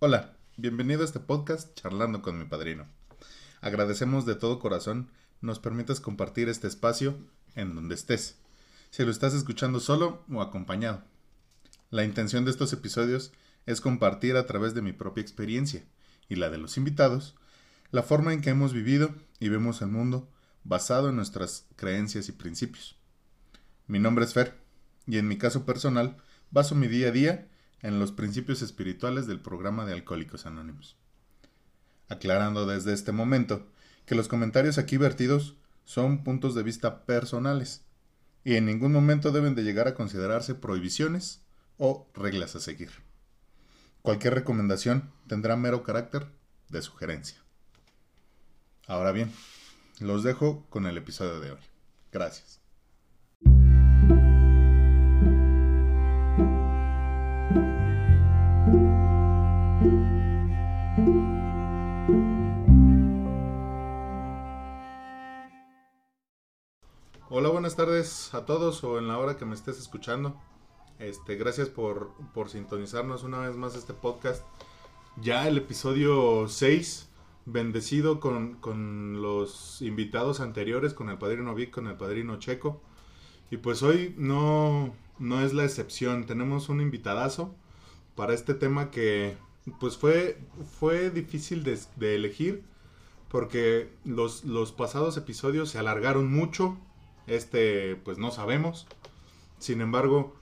Hola, bienvenido a este podcast Charlando con mi padrino. Agradecemos de todo corazón nos permitas compartir este espacio en donde estés, si lo estás escuchando solo o acompañado. La intención de estos episodios es compartir a través de mi propia experiencia y la de los invitados la forma en que hemos vivido y vemos el mundo basado en nuestras creencias y principios. Mi nombre es Fer y en mi caso personal baso mi día a día en los principios espirituales del programa de Alcohólicos Anónimos. Aclarando desde este momento que los comentarios aquí vertidos son puntos de vista personales y en ningún momento deben de llegar a considerarse prohibiciones o reglas a seguir. Cualquier recomendación tendrá mero carácter de sugerencia. Ahora bien, los dejo con el episodio de hoy. Gracias. Hola, buenas tardes a todos o en la hora que me estés escuchando. Este, gracias por, por sintonizarnos una vez más este podcast. Ya el episodio 6, bendecido con, con los invitados anteriores, con el padrino Vic, con el padrino Checo. Y pues hoy no, no es la excepción. Tenemos un invitadazo para este tema que pues fue, fue difícil de, de elegir porque los, los pasados episodios se alargaron mucho este, pues no sabemos. Sin embargo,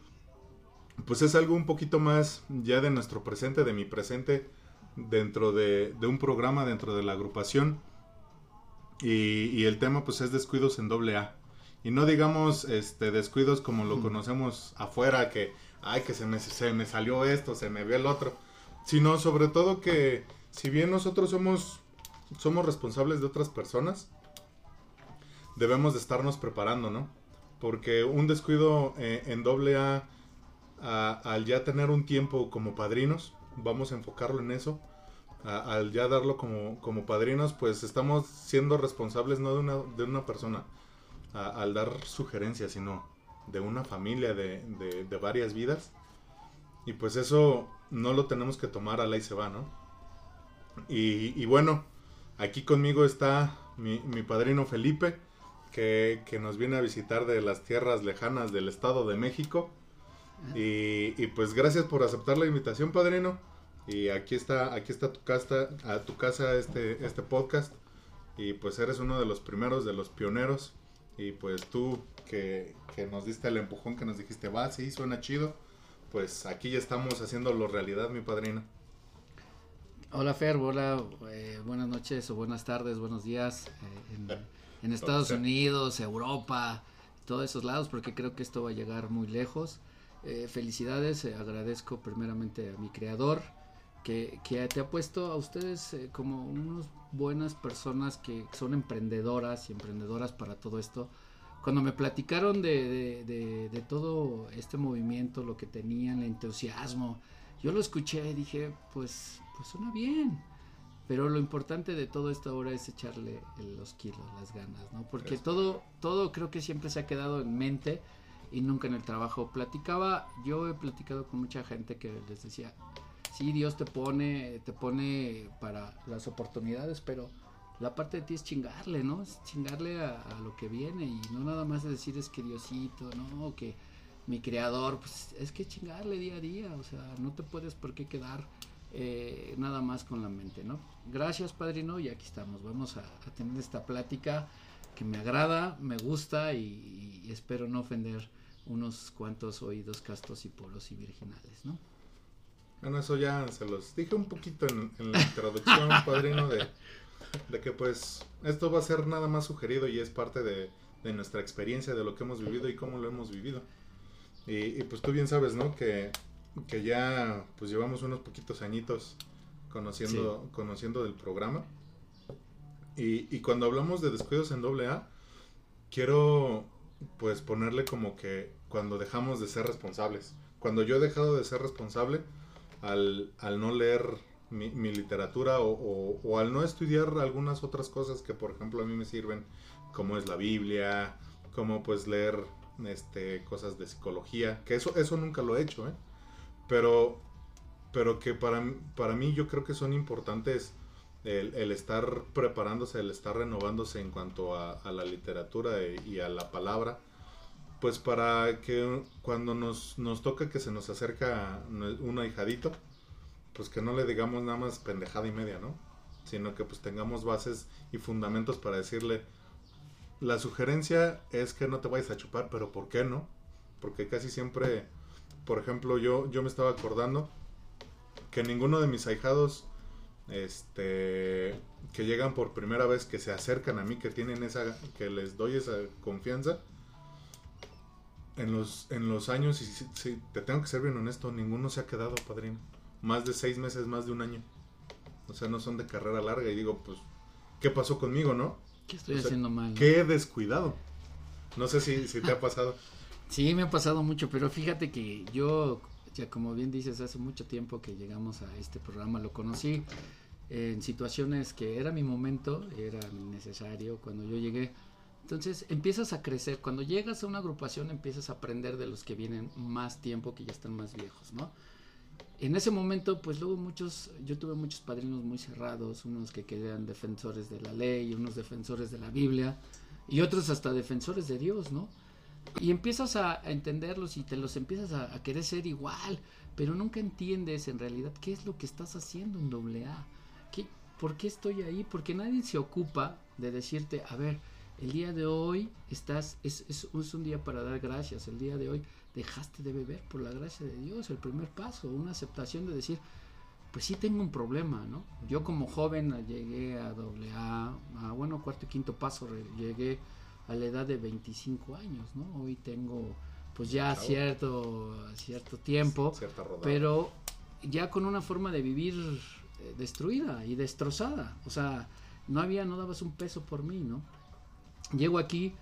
pues es algo un poquito más ya de nuestro presente, de mi presente, dentro de, un programa, dentro de la agrupación. Y, el tema pues es descuidos en doble A. Y no digamos este, descuidos como lo conocemos afuera, que, ay, que se me, se me salió esto, se me vio el otro. Sino sobre todo que si bien nosotros somos, somos responsables de otras personas, debemos de estarnos preparando, ¿no? Porque un descuido eh, en doble A, al ya tener un tiempo como padrinos, vamos a enfocarlo en eso, al ya darlo como, como padrinos, pues estamos siendo responsables no de una, de una persona, al dar sugerencias, sino de una familia, de, de, varias vidas. Y pues eso no lo tenemos que tomar a la y se va, ¿no? Y, y bueno, aquí conmigo está mi, mi padrino Felipe que, nos viene a visitar de las tierras lejanas del Estado de México. Y, pues gracias por aceptar la invitación, padrino. Y aquí está, aquí está tu casa, a tu casa este, este podcast. Y pues eres uno de los primeros, de los pioneros. Y pues tú que, nos diste el empujón, que nos dijiste, va, sí, suena chido. Pues aquí ya estamos haciéndolo realidad, mi padrino. Hola Fer, hola, eh, buenas noches o buenas tardes, buenos días. Eh, en Estados Unidos, Europa, todos esos lados, porque creo que esto va a llegar muy lejos. Eh, felicidades, eh, agradezco primeramente a mi creador, que, que te ha puesto a ustedes eh, como unas buenas personas que son emprendedoras y emprendedoras para todo esto. Cuando me platicaron de, de, de todo este movimiento, lo que tenían, el entusiasmo, yo lo escuché y dije, pues, pues suena bien pero lo importante de todo esto ahora es echarle los kilos, las ganas, ¿no? Porque todo, todo creo que siempre se ha quedado en mente y nunca en el trabajo. Platicaba, yo he platicado con mucha gente que les decía, sí, Dios te pone, te pone para las oportunidades, pero la parte de ti es chingarle, ¿no? Es chingarle a, a lo que viene y no nada más decir es que Diosito, ¿no? Que mi creador, pues es que chingarle día a día, o sea, no te puedes por qué quedar eh, nada más con la mente, ¿no? Gracias, padrino, y aquí estamos. Vamos a, tener esta plática que me agrada, me gusta y, espero no ofender unos cuantos oídos castos y poros y virginales, ¿no? Bueno, eso ya se los dije un poquito en, la introducción, padrino, de, que pues esto va a ser nada más sugerido y es parte de, nuestra experiencia, de lo que hemos vivido y cómo lo hemos vivido. Y, y, pues tú bien sabes, ¿no? Que que ya pues llevamos unos poquitos añitos conociendo, conociendo del programa. Y, y, cuando hablamos de descuidos en doble A, quiero pues ponerle como que cuando dejamos de ser responsables. Cuando yo he dejado de ser responsable al, al no leer mi, mi literatura o, o, al no estudiar algunas otras cosas que por ejemplo a mí me sirven, como es la Biblia, como pues leer este, cosas de psicología, que eso, eso nunca lo he hecho, ¿eh? Pero, pero que para, para mí yo creo que son importantes el, el estar preparándose, el estar renovándose en cuanto a, a la literatura y a la palabra pues para que cuando nos, nos toca que se nos acerca un ahijadito, pues que no le digamos nada más pendejada y media, ¿no? Sino que pues tengamos bases y fundamentos para decirle, la sugerencia es que no te vayas a chupar, pero ¿por qué no? Porque casi siempre, por ejemplo, yo, yo me estaba acordando que ninguno de mis ahijados, este, que llegan por primera vez, que se acercan a mí, que tienen esa, que les doy esa confianza, en los, en los años, y si, te tengo que ser bien honesto, ninguno se ha quedado, padrino. Más de seis meses, más de un año. O sea, no son de carrera larga. Y digo, pues, ¿qué pasó conmigo, no? ¿Qué estoy haciendo mal? ¿Qué descuidado? No sé si, si te ha pasado. Sí, me ha pasado mucho, pero fíjate que yo, ya como bien dices, hace mucho tiempo que llegamos a este programa, lo conocí en situaciones que era mi momento, era necesario. Cuando yo llegué, entonces empiezas a crecer. Cuando llegas a una agrupación empiezas a aprender de los que vienen más tiempo, que ya están más viejos, ¿no? En ese momento, pues luego muchos, yo tuve muchos padrinos muy cerrados, unos que querían defensores de la ley, unos defensores de la Biblia y otros hasta defensores de Dios, ¿no? Y empiezas a, entenderlos y te los empiezas a, querer ser igual, pero nunca entiendes en realidad qué es lo que estás haciendo en doble A. ¿Por qué estoy ahí? Porque nadie se ocupa de decirte, a ver, el día de hoy estás, es, es, un día para dar gracias. El día de hoy dejaste de beber por la gracia de Dios. El primer paso, una aceptación de decir, pues sí tengo un problema, ¿no? Yo como joven llegué a doble A, a bueno, cuarto y quinto paso, llegué a la edad de 25 años, ¿no? Hoy tengo pues ya cierto, cierto tiempo, pero ya con una forma de vivir eh, destruida y destrozada. O sea, no había, no dabas un peso por mí, ¿no? Llego aquí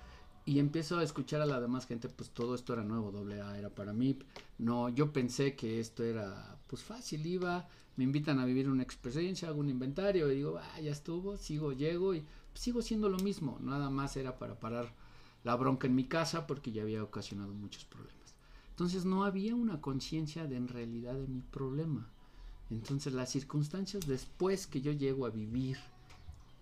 y empiezo a escuchar a la demás gente, pues todo esto era nuevo, doble A era para mí. No, yo pensé que esto era pues fácil, iba, me invitan a vivir una experiencia, hago un inventario y digo, ah, ya estuvo, sigo, llego y sigo siendo lo mismo, nada más era para parar la bronca en mi casa porque ya había ocasionado muchos problemas. Entonces no había una conciencia de en realidad de mi problema. Entonces las circunstancias después que yo llego a vivir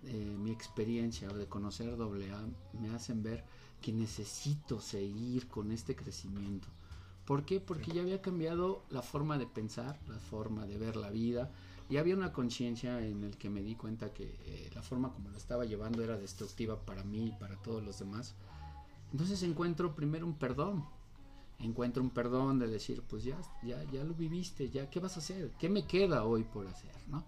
eh, mi experiencia de conocer AA me hacen ver que necesito seguir con este crecimiento. ¿Por qué? Porque ya había cambiado la forma de pensar, la forma de ver la vida, y había una conciencia en el que me di cuenta que eh, la forma como lo estaba llevando era destructiva para mí y para todos los demás. Entonces encuentro primero un perdón, encuentro un perdón de decir, pues ya, ya, ya lo viviste, ya, ¿qué vas a hacer? ¿Qué me queda hoy por hacer? ¿no?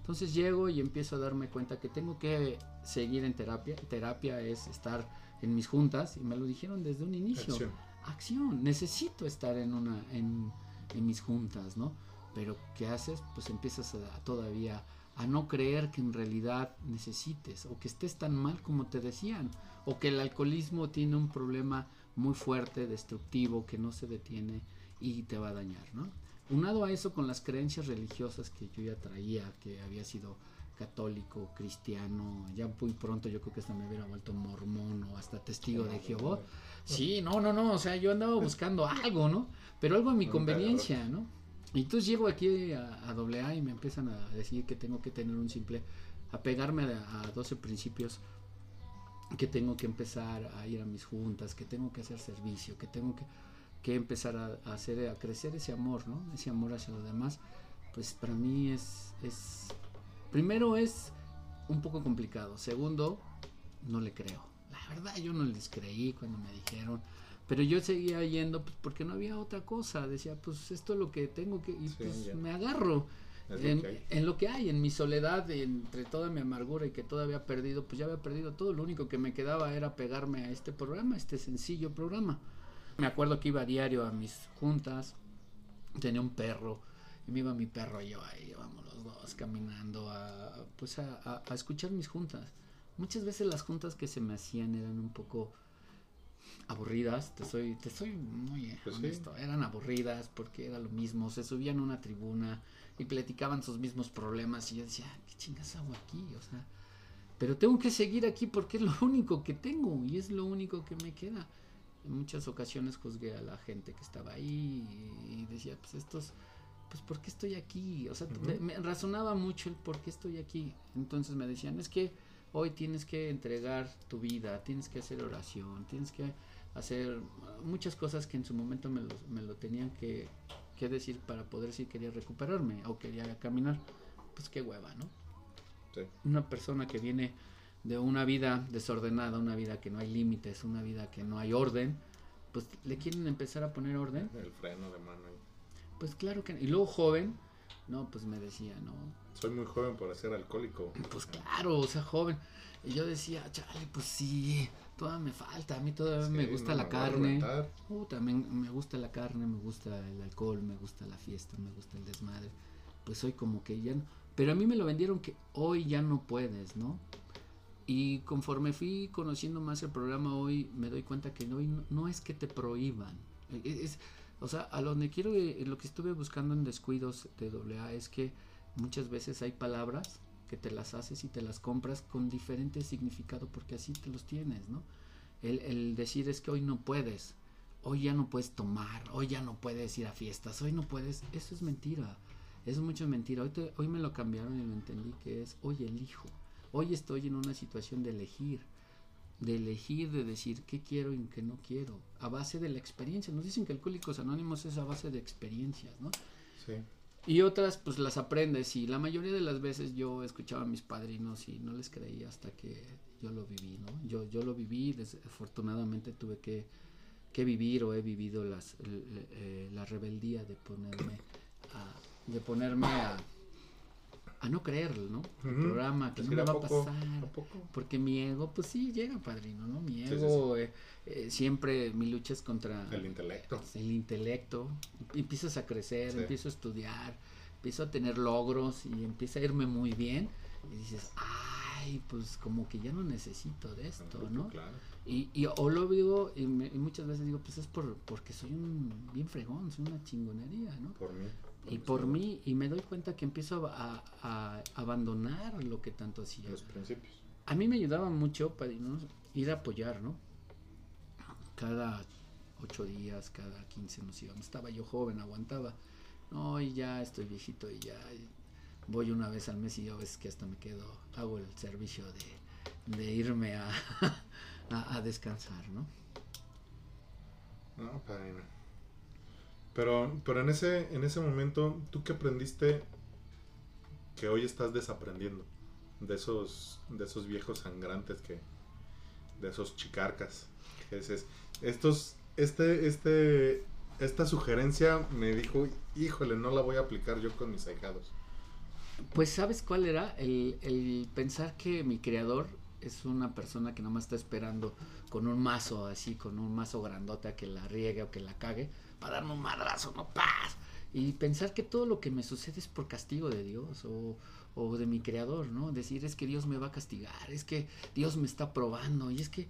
Entonces llego y empiezo a darme cuenta que tengo que seguir en terapia. Terapia es estar en mis juntas y me lo dijeron desde un inicio. Acción. Necesito estar en una en, mis juntas, ¿no? Pero ¿qué haces? Pues empiezas a, todavía a no creer que en realidad necesites o que estés tan mal como te decían o que el alcoholismo tiene un problema muy fuerte, destructivo, que no se detiene y te va a dañar, ¿no? Unado a eso con las creencias religiosas que yo ya traía, que había sido católico, cristiano, ya muy pronto yo creo que hasta me hubiera vuelto mormón o hasta testigo de Jehová. Sí, no, no, no, o sea, yo andaba buscando algo, ¿no? Pero algo a mi conveniencia, ¿no? Y entonces llego aquí a, a y me empiezan a decir que tengo que tener un simple, apegarme a, a 12 principios, que tengo que empezar a ir a mis juntas, que tengo que hacer servicio, que tengo que que empezar a, hacer, a crecer ese amor, ¿no? Ese amor hacia los demás, pues para mí es, es, primero es un poco complicado, segundo, no le creo. La verdad yo no les creí cuando me dijeron, pero yo seguía yendo pues, porque no había otra cosa, decía, pues esto es lo que tengo que, y pues me agarro. En, en, lo que hay, en mi soledad, entre toda mi amargura y que todavía había perdido, pues ya había perdido todo. Lo único que me quedaba era pegarme a este programa, este sencillo programa. Me acuerdo que iba a diario a mis juntas, tenía un perro, y me iba mi perro y yo ahí íbamos los dos caminando a, pues a, escuchar mis juntas. Muchas veces las juntas que se me hacían eran un poco aburridas, te soy, te soy muy pues honesto, eran aburridas porque era lo mismo, se subían a una tribuna y platicaban sus mismos problemas y yo decía, ¿qué chingas hago aquí? O sea, pero tengo que seguir aquí porque es lo único que tengo y es lo único que me queda en muchas ocasiones juzgué a la gente que estaba ahí y decía, pues estos pues ¿por qué estoy aquí? O sea, me razonaba mucho el por qué estoy aquí. Entonces me decían, es que hoy tienes que entregar tu vida, tienes que hacer oración, tienes que hacer muchas cosas que en su momento me lo, me lo tenían que, que, decir para poder si quería recuperarme o quería caminar. Pues qué hueva, ¿no? Sí. Una persona que viene de una vida desordenada, una vida que no hay límites, una vida que no hay orden, pues le quieren empezar a poner orden. El freno de mano. Pues claro que... Y luego joven, no, pues me decía, no. Soy muy joven para ser alcohólico. Pues claro, o sea, joven. Y yo decía, chale, pues sí, todavía me falta. A mí todavía me gusta la carne. Uh, también me gusta la carne, me gusta el alcohol, me gusta la fiesta, me gusta el desmadre. Pues soy como que ya no. Pero a mí me lo vendieron que hoy ya no puedes, ¿no? Y conforme fui conociendo más el programa hoy, me doy cuenta que hoy no, no es que te prohíban. E, es, o sea, a donde quiero, eh, lo que estuve buscando en descuidos de AA es que muchas veces hay palabras que te las haces y te las compras con diferente significado porque así te los tienes, ¿no? El, decir es que hoy no puedes, hoy ya no puedes tomar, hoy ya no puedes ir a fiestas, hoy no puedes, eso es mentira, es mucho mentira. Hoy, hoy me lo cambiaron y lo entendí que es hoy elijo, hoy estoy en una situación de elegir de elegir, de decir qué quiero y qué no quiero, a base de la experiencia. Nos dicen que Alcohólicos Anónimos es a base de experiencias, ¿no? Sí. Y otras, pues las aprendes. Y la mayoría de las veces yo escuchaba a mis padrinos y no les creía hasta que yo lo viví, ¿no? Yo, yo lo viví, desafortunadamente tuve que, que vivir o he vivido las, eh, la rebeldía de ponerme a, de ponerme a a no creerlo, ¿no? El programa, que no me va a pasar. porque mi ego, pues sí, llega, padrino, ¿no? Mi ego, eh, eh, siempre mi lucha es contra... El intelecto. El intelecto. Empiezas a crecer, empiezo a estudiar, empiezo a tener logros y empieza a irme muy bien. Y dices, ay, pues como que ya no necesito de esto, ¿no? Claro. Y, y o lo digo, y, muchas veces digo, pues es por porque soy un bien fregón, soy una chingonería, ¿no? Por mí y por mí, y me doy cuenta que empiezo a, a, abandonar lo que tanto hacía. Los principios. A mí me ayudaba mucho para ir a apoyar, ¿no? Cada ocho días, cada quince nos íbamos. Estaba yo joven, aguantaba. No, y ya estoy viejito y ya voy una vez al mes y yo ves que hasta me quedo, hago el servicio de, de irme a, a, descansar, ¿no? No, padre. Pero, pero en ese, en ese momento, ¿tú qué aprendiste que hoy estás desaprendiendo? De esos, de esos viejos sangrantes que, de esos chicarcas. Es, estos, este, este, esta sugerencia me dijo, híjole, no la voy a aplicar yo con mis ahijados. Pues sabes cuál era el, pensar que mi creador es una persona que no me está esperando con un mazo así, con un mazo grandote a que la riegue o que la cague para darme un madrazo, no paz. Y pensar que todo lo que me sucede es por castigo de Dios o, o de mi creador, ¿no? Decir es que Dios me va a castigar, es que Dios me está probando y es que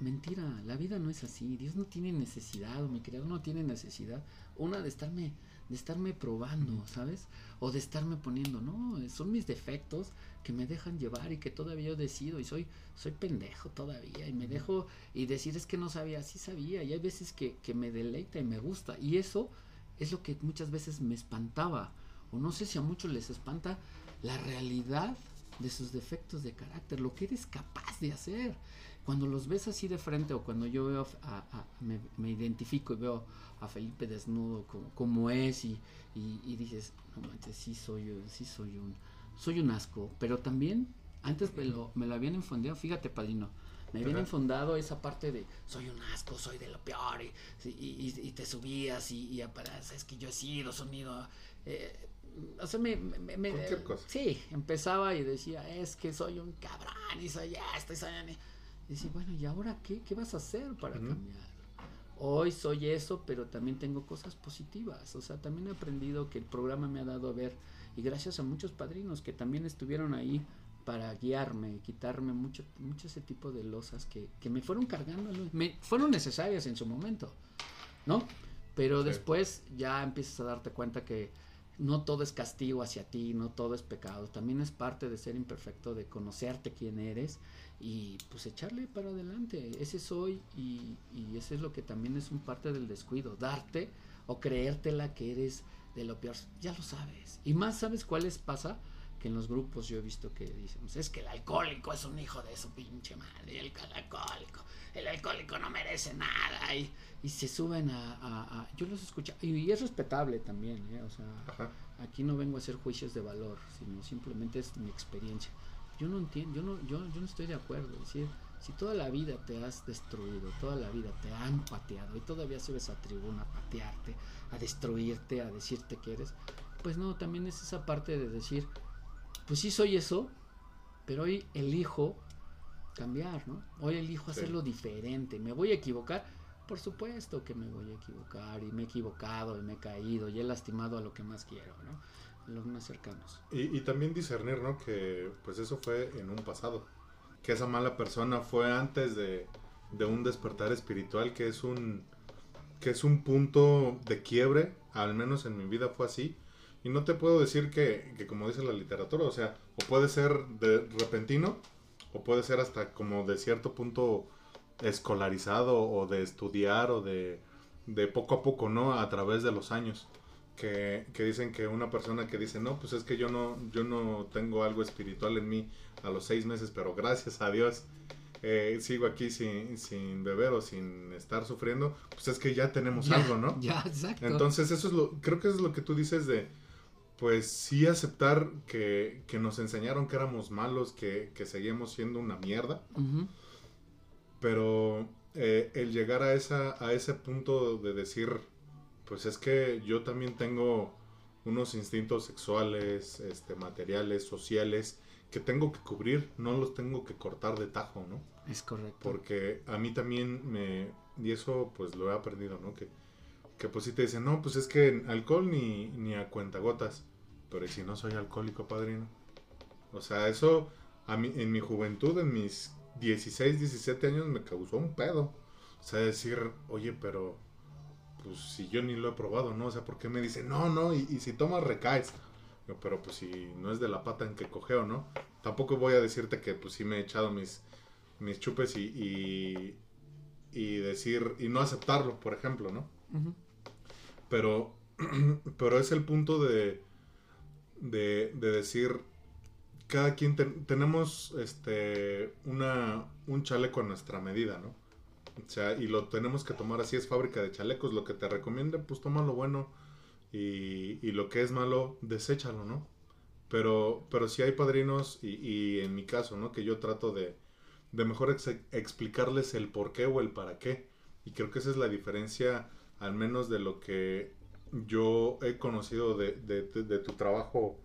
mentira, la vida no es así, Dios no tiene necesidad o mi creador no tiene necesidad, una de estarme de estarme probando, ¿sabes? O de estarme poniendo, no, son mis defectos que me dejan llevar y que todavía yo decido y soy soy pendejo todavía y me dejo y decir es que no sabía, sí sabía y hay veces que, que me deleita y me gusta y eso es lo que muchas veces me espantaba o no sé si a muchos les espanta la realidad de sus defectos de carácter, lo que eres capaz de hacer. Cuando los ves así de frente o cuando yo veo a, me, me, identifico y veo a Felipe desnudo como, es y, y, dices, no manches, sí soy, sí soy un, soy un asco, pero también antes me lo, me lo habían infundado, fíjate Padrino, me habían infundado esa parte de soy un asco, soy de lo peor y, y, te subías y, y es que yo he sido sonido. Eh, o sea, me, me, me sí, empezaba y decía, es que soy un cabrón y soy esto y soy... Y decía, bueno, ¿y ahora qué? ¿Qué vas a hacer para cambiar? Hoy soy eso, pero también tengo cosas positivas. O sea, también he aprendido que el programa me ha dado a ver, y gracias a muchos padrinos que también estuvieron ahí para guiarme, quitarme mucho, mucho ese tipo de losas que, que me fueron cargando, me fueron necesarias en su momento, ¿no? Pero después ya empiezas a darte cuenta que no todo es castigo hacia ti, no todo es pecado, también es parte de ser imperfecto, de conocerte quién eres y pues echarle para adelante, ese soy y, y ese es lo que también es un parte del descuido, darte o creértela que eres de lo peor, ya lo sabes. Y más sabes cuáles pasa que en los grupos yo he visto que dicen, es que el alcohólico es un hijo de su pinche madre, el alcohólico, el alcohólico no merece nada y, y se suben a, yo los escucho y, es respetable también, ¿eh? o sea, aquí no vengo a hacer juicios de valor, sino simplemente es mi experiencia. Yo no entiendo, yo no, yo, yo no estoy de acuerdo, es decir, si toda la vida te has destruido, toda la vida te han pateado y todavía subes a tribuna a patearte, a destruirte, a decirte que eres, pues no, también es esa parte de decir, pues sí soy eso, pero hoy elijo cambiar, ¿no? Hoy elijo hacerlo diferente. ¿Me voy a equivocar? Por supuesto que me voy a equivocar y me he equivocado y me he caído y he lastimado a lo que más quiero, ¿no? Los más cercanos. Y, y también discernir, ¿no? Que pues eso fue en un pasado que esa mala persona fue antes de, un despertar espiritual, que es un, que es un punto de quiebre, al menos en mi vida fue así. Y no te puedo decir que, que, como dice la literatura, o sea, o puede ser de repentino, o puede ser hasta como de cierto punto escolarizado, o de estudiar, o de, de poco a poco, ¿no? A través de los años. Que, que, dicen que una persona que dice, no, pues es que yo no, yo no tengo algo espiritual en mí, a los seis meses, pero gracias a Dios eh, sigo aquí sin, sin beber o sin estar sufriendo, pues es que ya tenemos algo, ¿no? Ya, exacto. Entonces eso es lo, creo que es lo que tú dices de, pues sí aceptar que, que nos enseñaron que éramos malos, que, que seguíamos siendo una mierda, pero eh, el llegar a, esa, a ese punto de decir, pues es que yo también tengo unos instintos sexuales, este, materiales, sociales, que tengo que cubrir, no los tengo que cortar de tajo, ¿no? Es correcto. Porque a mí también me, y eso pues lo he aprendido, ¿no? Que, que pues si te dicen, no, pues es que alcohol ni, ni a cuentagotas, pero si no soy alcohólico, padrino? O sea, eso a mí, en mi juventud, en mis 16, 17 años me causó un pedo. O sea, decir, oye, pero pues si yo ni lo he probado, ¿no? O sea, ¿por qué me dicen, no, no, y, y si tomas recaes? pero pues si no es de la pata en que cogeo, ¿no? Tampoco voy a decirte que pues sí me he echado mis, mis chupes y, y, decir, y no aceptarlo, por ejemplo, ¿no? Pero, pero es el punto de, de, decir, cada quien tenemos este, una, un chaleco a nuestra medida, ¿no? O sea, y lo tenemos que tomar así, es fábrica de chalecos, lo que te recomiende, pues toma lo bueno y, lo que es malo, deséchalo, ¿no? Pero, pero si hay padrinos, y, en mi caso, ¿no? Que yo trato de, de mejor explicarles el por qué o el para qué. Y creo que esa es la diferencia, al menos de lo que yo he conocido de, tu trabajo,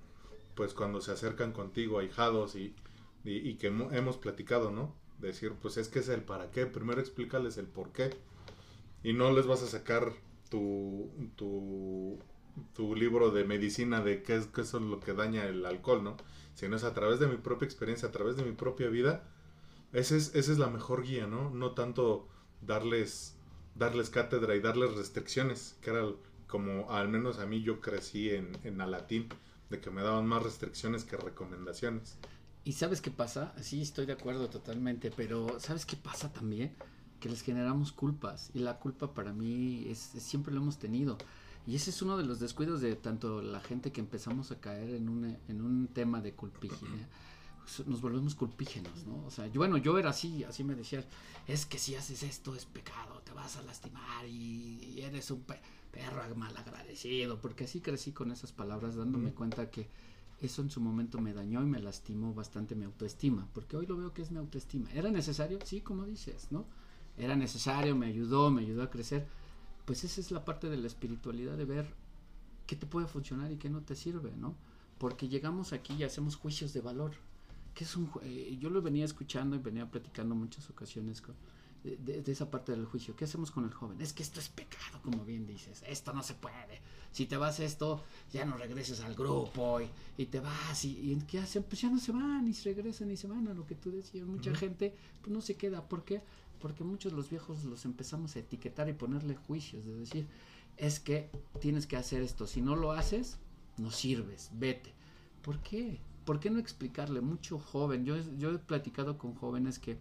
pues cuando se acercan contigo, ahijados, y, y, que hemos platicado, ¿no? Decir, pues es que es el para qué, primero explícales el por qué. Y no les vas a sacar tu, tu libro de medicina de qué es, qué es lo que daña el alcohol, ¿no? Sino es a través de mi propia experiencia, a través de mi propia vida. Esa es, esa es la mejor guía, ¿no? No tanto darles, darles cátedra y darles restricciones, que era como al menos a mí yo crecí en, en Alatín, de que me daban más restricciones que recomendaciones. ¿Y sabes qué pasa? Sí, estoy de acuerdo totalmente, pero ¿sabes qué pasa también? Que les generamos culpas y la culpa para mí es siempre lo hemos tenido. Y ese es uno de los descuidos de tanto la gente que empezamos a caer en un, en un tema de culpígena. Nos volvemos culpígenos, ¿no? O sea, yo, bueno, yo era así, así me decían, es que si haces esto es pecado, te vas a lastimar y, eres un perro mal agradecido, porque así crecí con esas palabras, dándome cuenta que eso en su momento me dañó y me lastimó bastante mi autoestima, porque hoy lo veo que es mi autoestima. ¿Era necesario? Sí, como dices, ¿no? Era necesario, me ayudó, me ayudó a crecer, pues esa es la parte de la espiritualidad de ver qué te puede funcionar y qué no te sirve, ¿no? Porque llegamos aquí y hacemos juicios de valor. Que es un, eh, yo lo venía escuchando y venía platicando muchas ocasiones de, esa parte del juicio. ¿Qué hacemos con el joven? Es que esto es pecado, como bien dices. Esto no se puede. Si te vas esto, ya no regreses al grupo y, te vas. Y, ¿qué hacen? Pues ya no se van y se regresan y se van a lo que tú decías. Mucha gente pues no se queda. ¿Por qué? porque muchos de los viejos los empezamos a etiquetar y ponerle juicios, de decir, es que tienes que hacer esto, si no lo haces, no sirves, vete. ¿Por qué? ¿Por qué no explicarle? Mucho joven, yo, yo he platicado con jóvenes que,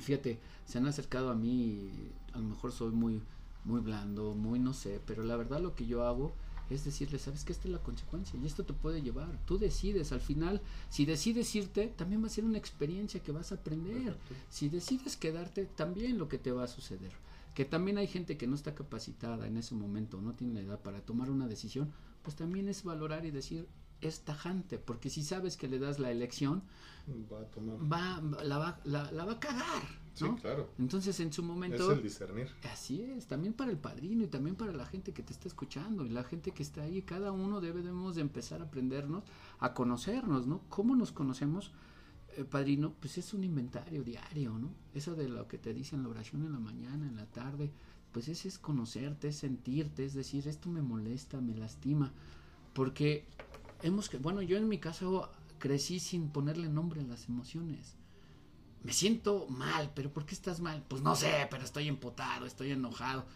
fíjate, se han acercado a mí, a lo mejor soy muy, muy blando, muy no sé, pero la verdad lo que yo hago es decirle, sabes que esta es la consecuencia y esto te puede llevar. Tú decides, al final, si decides irte, también va a ser una experiencia que vas a aprender. Si decides quedarte, también lo que te va a suceder. Que también hay gente que no está capacitada en ese momento, no tiene la edad para tomar una decisión, pues también es valorar y decir, es tajante, porque si sabes que le das la elección, va a tomar. Va, la, va, la, la va a cagar. ¿no? Sí, claro. Entonces en su momento... Es el discernir. Así es, también para el padrino y también para la gente que te está escuchando y la gente que está ahí, cada uno debemos de empezar a aprendernos, a conocernos, ¿no? ¿Cómo nos conocemos? Eh, padrino, pues es un inventario diario, ¿no? Eso de lo que te dicen la oración en la mañana, en la tarde, pues ese es conocerte, es sentirte, es decir, esto me molesta, me lastima, porque hemos bueno, yo en mi caso crecí sin ponerle nombre a las emociones. Me siento mal, pero ¿por qué estás mal? Pues no sé, pero estoy empotado, estoy enojado.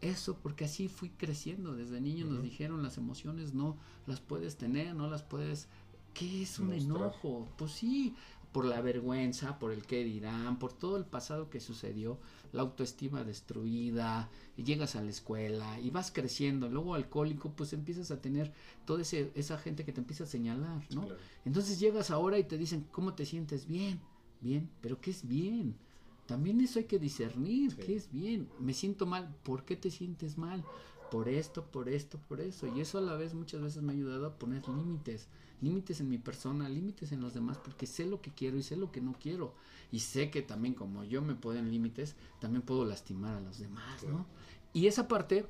Eso porque así fui creciendo. Desde niño nos dijeron las emociones no las puedes tener, no las puedes... ¿Qué es un enojo? Pues sí, por la vergüenza, por el qué dirán, por todo el pasado que sucedió, la autoestima destruida, y llegas a la escuela y vas creciendo, luego alcohólico, pues empiezas a tener toda ese, esa gente que te empieza a señalar, ¿no? Entonces llegas ahora y te dicen, ¿cómo te sientes? Bien, bien, pero ¿qué es bien? También eso hay que discernir, ¿qué es bien? Me siento mal, ¿por qué te sientes mal? Por esto, por esto, por eso. Y eso a la vez muchas veces me ha ayudado a poner límites límites en mi persona, límites en los demás, porque sé lo que quiero y sé lo que no quiero. Y sé que también como yo me ponen límites, también puedo lastimar a los demás, ¿no? Y esa parte,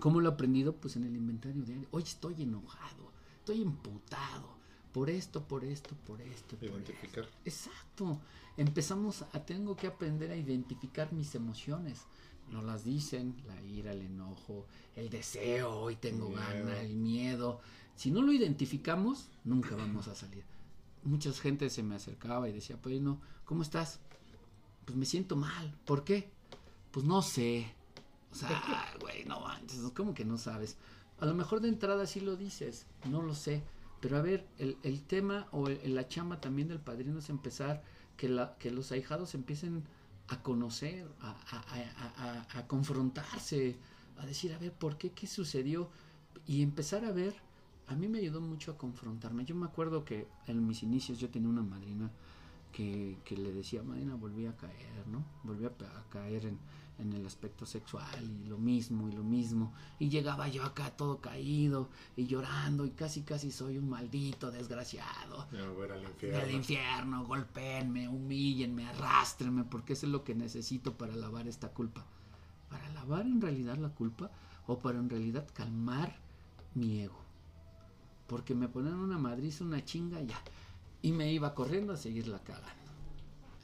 ¿cómo lo he aprendido? Pues en el inventario diario. Hoy estoy enojado, estoy emputado, por esto, por esto, por esto. Identificar. Exacto. Empezamos a, tengo que aprender a identificar mis emociones. No las dicen, la ira, el enojo, el deseo, hoy tengo ganas, el miedo, si no lo identificamos, nunca vamos a salir. Mucha gente se me acercaba y decía, pues no, ¿cómo estás? Pues me siento mal. ¿Por qué? Pues no sé. O sea, güey, no manches, ¿cómo que no sabes? A lo mejor de entrada sí lo dices, no lo sé. Pero a ver, el, el tema o la chamba también del padrino es empezar que, la, que los ahijados empiecen a conocer, a, a, a, a, confrontarse, a decir, a ver, ¿por qué? ¿Qué sucedió? Y empezar a ver a mí me ayudó mucho a confrontarme. Yo me acuerdo que en mis inicios yo tenía una madrina que, que le decía, madrina, volví a caer, ¿no? Volví a, caer en, en, el aspecto sexual y lo mismo y lo mismo. Y llegaba yo acá todo caído y llorando y casi casi soy un maldito desgraciado. Me voy al infierno. Al infierno, golpeenme, humíllenme, arrastrenme, porque eso es lo que necesito para lavar esta culpa. Para lavar en realidad la culpa o para en realidad calmar mi ego porque me ponían una madriz, una chinga ya. Y me iba corriendo a seguirla cagando.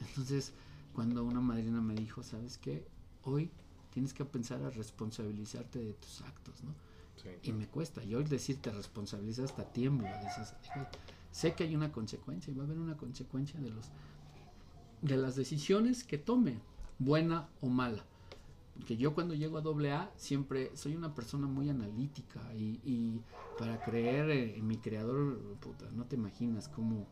Entonces, cuando una madrina me dijo, ¿sabes qué? Hoy tienes que pensar a responsabilizarte de tus actos, ¿no? Y me cuesta. Y hoy decirte responsabiliza hasta tiemblo. sé que hay una consecuencia y va a haber una consecuencia de los de las decisiones que tome, buena o mala que yo cuando llego a doble A siempre soy una persona muy analítica y, para creer en mi creador, puta, no te imaginas cómo,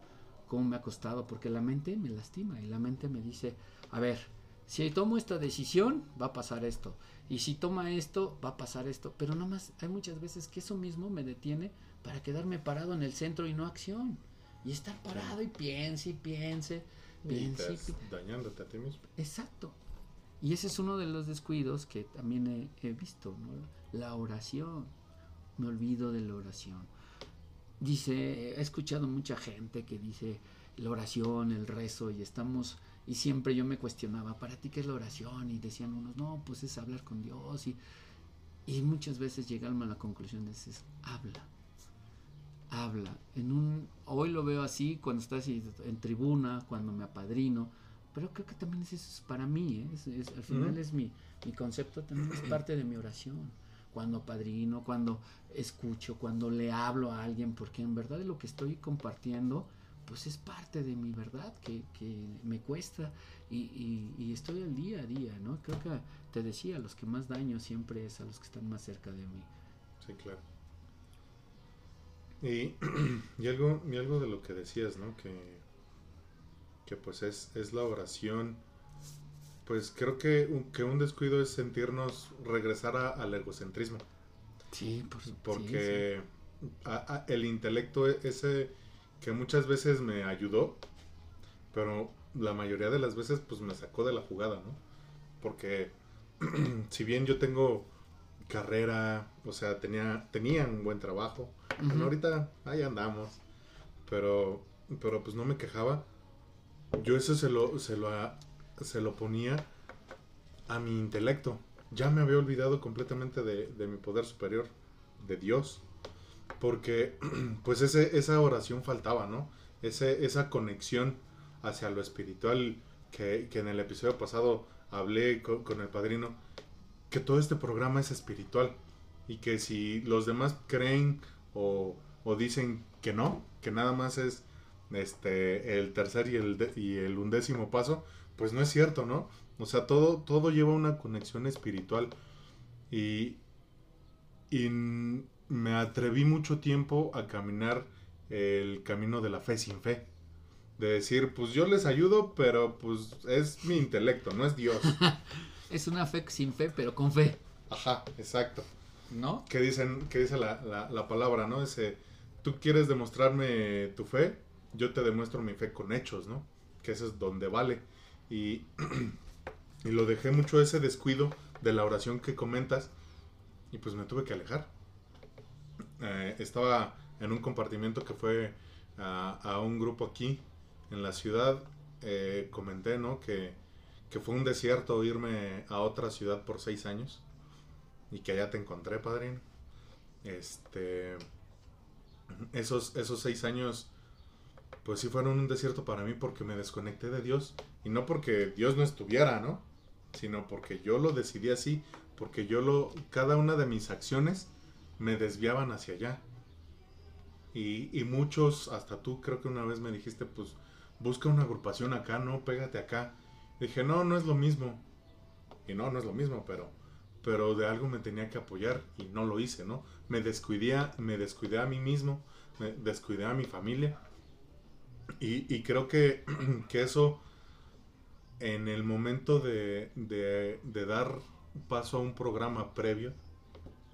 cómo me ha costado, porque la mente me lastima y la mente me dice, a ver, si tomo esta decisión, va a pasar esto, y si toma esto, va a pasar esto, pero nada más hay muchas veces que eso mismo me detiene para quedarme parado en el centro y no acción, y estar parado y piense y piense. piense dañándote a ti mismo. Exacto. Y ese es uno de los descuidos que también he, visto, ¿no? La oración. Me olvido de la oración. Dice, he escuchado mucha gente que dice la oración, el rezo, y estamos, y siempre yo me cuestionaba, ¿para ti qué es la oración? Y decían unos, no, pues es hablar con Dios. Y, y muchas veces llegamos a la conclusión de es habla. Habla. En un, hoy lo veo así, cuando estás en tribuna, cuando me apadrino, pero creo que también es eso para mí, ¿eh? al final es mi, mi concepto, también es parte de mi oración. Cuando padrino, cuando escucho, cuando le hablo a alguien, porque en verdad lo que estoy compartiendo, pues es parte de mi verdad que, que me cuesta y, y, estoy al día a día, ¿no? Creo que te decía, los que más daño siempre es a los que están más cerca de mí. Sí, claro. Y, y algo, y algo de lo que decías, ¿no? Que que pues es, es la oración pues creo que un, que un descuido es sentirnos regresar al egocentrismo. Sí, por, porque el intelecto e, ese que muchas veces me ayudó, pero la mayoría de las veces pues me sacó de la jugada, ¿no? Porque si bien yo tengo carrera, o sea, tenía, tenía un buen trabajo, ahorita ahí andamos, pero, pero pues no me quejaba. Yo eso se lo, se lo, se lo ponía a mi intelecto. Ya me había olvidado completamente de, de mi poder superior, de Dios. Porque pues ese, esa oración faltaba, ¿no? Ese, esa conexión hacia lo espiritual que, en el episodio pasado hablé con, el padrino, que todo este programa es espiritual y que si los demás creen o, dicen que no, que nada más es este el tercer y el, y el undécimo paso, pues no es cierto, ¿no? O sea, todo, todo lleva una conexión espiritual y, y me atreví mucho tiempo a caminar el camino de la fe sin fe. De decir, pues yo les ayudo, pero pues es mi intelecto, no es Dios. es una fe sin fe, pero con fe. Ajá, exacto. ¿No? Que dicen, que dice la, la, la palabra, ¿no? Ese, tú quieres demostrarme tu fe, yo te demuestro mi fe con hechos, ¿no? Que eso es donde vale. Y, y lo dejé mucho ese descuido de la oración que comentas y pues me tuve que alejar. Eh, estaba en un compartimiento que fue a, un grupo aquí en la ciudad. Eh, comenté, ¿no? Que, fue un desierto irme a otra ciudad por seis años y que allá te encontré, padrino. Este, esos, esos seis años, pues sí fueron un desierto para mí porque me desconecté de Dios y no porque Dios no estuviera, ¿no? Sino porque yo lo decidí así, porque yo lo, cada una de mis acciones me desviaban hacia allá. Y, muchos, hasta tú creo que una vez me dijiste, pues busca una agrupación acá, no, pégate acá. dije, no, no es lo mismo. Y no, no es lo mismo, pero, pero de algo me tenía que apoyar y no lo hice, ¿no? Me descuidé, me descuidé a mí mismo, me descuidé a mi familia. Y, creo que, que, eso, en el momento de, de, de dar paso a un programa previo,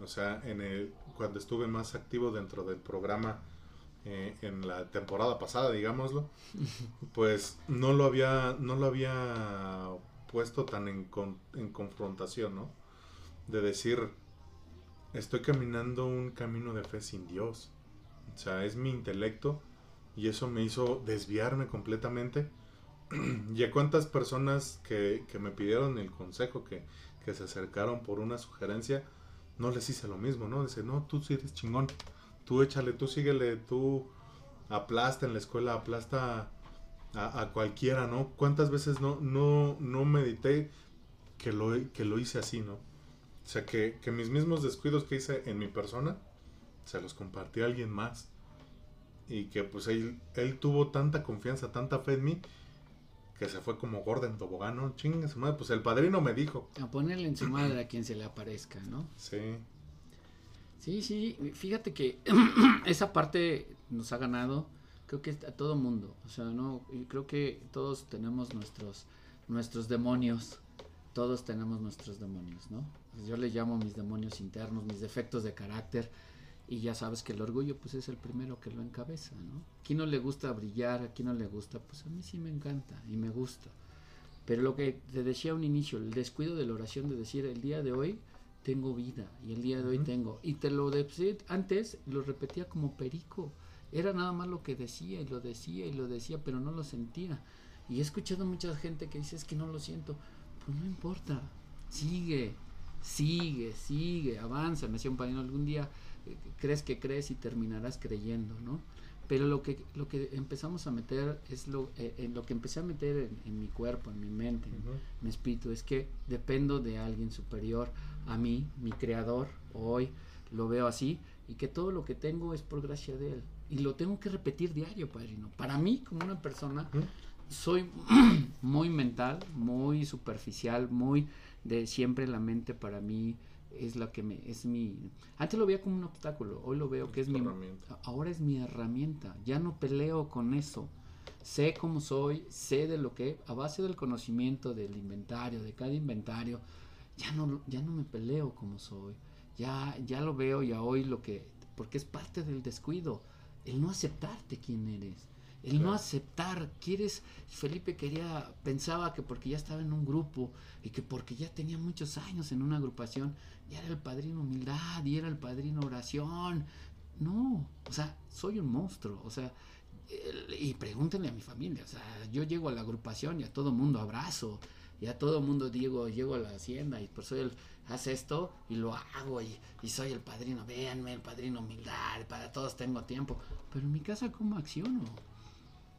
o sea, en el, cuando estuve más activo dentro del programa eh, en la temporada pasada, digámoslo, pues no lo había, no lo había puesto tan en, en confrontación, ¿no? De decir, estoy caminando un camino de fe sin Dios. O sea, es mi intelecto y eso me hizo desviarme completamente. y a cuántas personas que, que, me pidieron el consejo, que, que se acercaron por una sugerencia, no les hice lo mismo, ¿no? Dice, no, tú sí eres chingón, tú échale, tú síguele, tú aplasta en la escuela, aplasta a, cualquiera, ¿no? ¿Cuántas veces no, no, no medité que lo, que lo hice así, ¿no? O sea, que, que mis mismos descuidos que hice en mi persona, se los compartí a alguien más. Y que pues él, él tuvo tanta confianza, tanta fe en mí, que se fue como gorda en tobogán, ¿no? Chingue su madre, pues el padrino me dijo. A ponerle en su madre a quien se le aparezca, ¿no? Sí. Sí, sí, fíjate que esa parte nos ha ganado, creo que a todo mundo, o sea, no, creo que todos tenemos nuestros, nuestros demonios, todos tenemos nuestros demonios, ¿no? Yo le llamo mis demonios internos, mis defectos de carácter, y ya sabes que el orgullo pues es el primero que lo encabeza, ¿no? ¿A no le gusta brillar? ¿A quién no le gusta? Pues a mí sí me encanta y me gusta. Pero lo que te decía a un inicio, el descuido de la oración de decir el día de hoy tengo vida y el día de hoy tengo. Y te lo decía antes, lo repetía como perico. Era nada más lo que decía y lo decía y lo decía, pero no lo sentía. Y he escuchado mucha gente que dice es que no lo siento. Pues no importa, sigue, sigue, sigue, avanza. Me decía un padrino algún día, crees que crees y terminarás creyendo, ¿no? Pero lo que, lo que empezamos a meter es lo, eh, en lo que empecé a meter en, mi cuerpo, en mi mente, en mi espíritu, es que dependo de alguien superior a mí, mi creador, hoy lo veo así, y que todo lo que tengo es por gracia de él. Y lo tengo que repetir diario, padrino. Para mí, como una persona, soy muy mental, muy superficial, muy de siempre la mente para mí es la que me es mi antes lo veía como un obstáculo hoy lo veo que es mi herramienta. ahora es mi herramienta ya no peleo con eso sé cómo soy, sé de lo que, a base del conocimiento del inventario, de cada inventario, ya no, ya no me peleo como soy, ya, ya lo veo, ya hoy lo que, porque es parte del descuido, el no aceptarte quién eres. El no aceptar, quieres, Felipe quería, pensaba que porque ya estaba en un grupo y que porque ya tenía muchos años en una agrupación, ya era el padrino humildad y era el padrino oración. No, o sea, soy un monstruo, o sea, y pregúntenle a mi familia, o sea, yo llego a la agrupación y a todo mundo abrazo, y a todo mundo digo, llego a la hacienda y por soy el, hace esto y lo hago y, y, soy el padrino, véanme, el padrino humildad, para todos tengo tiempo, pero en mi casa cómo acciono,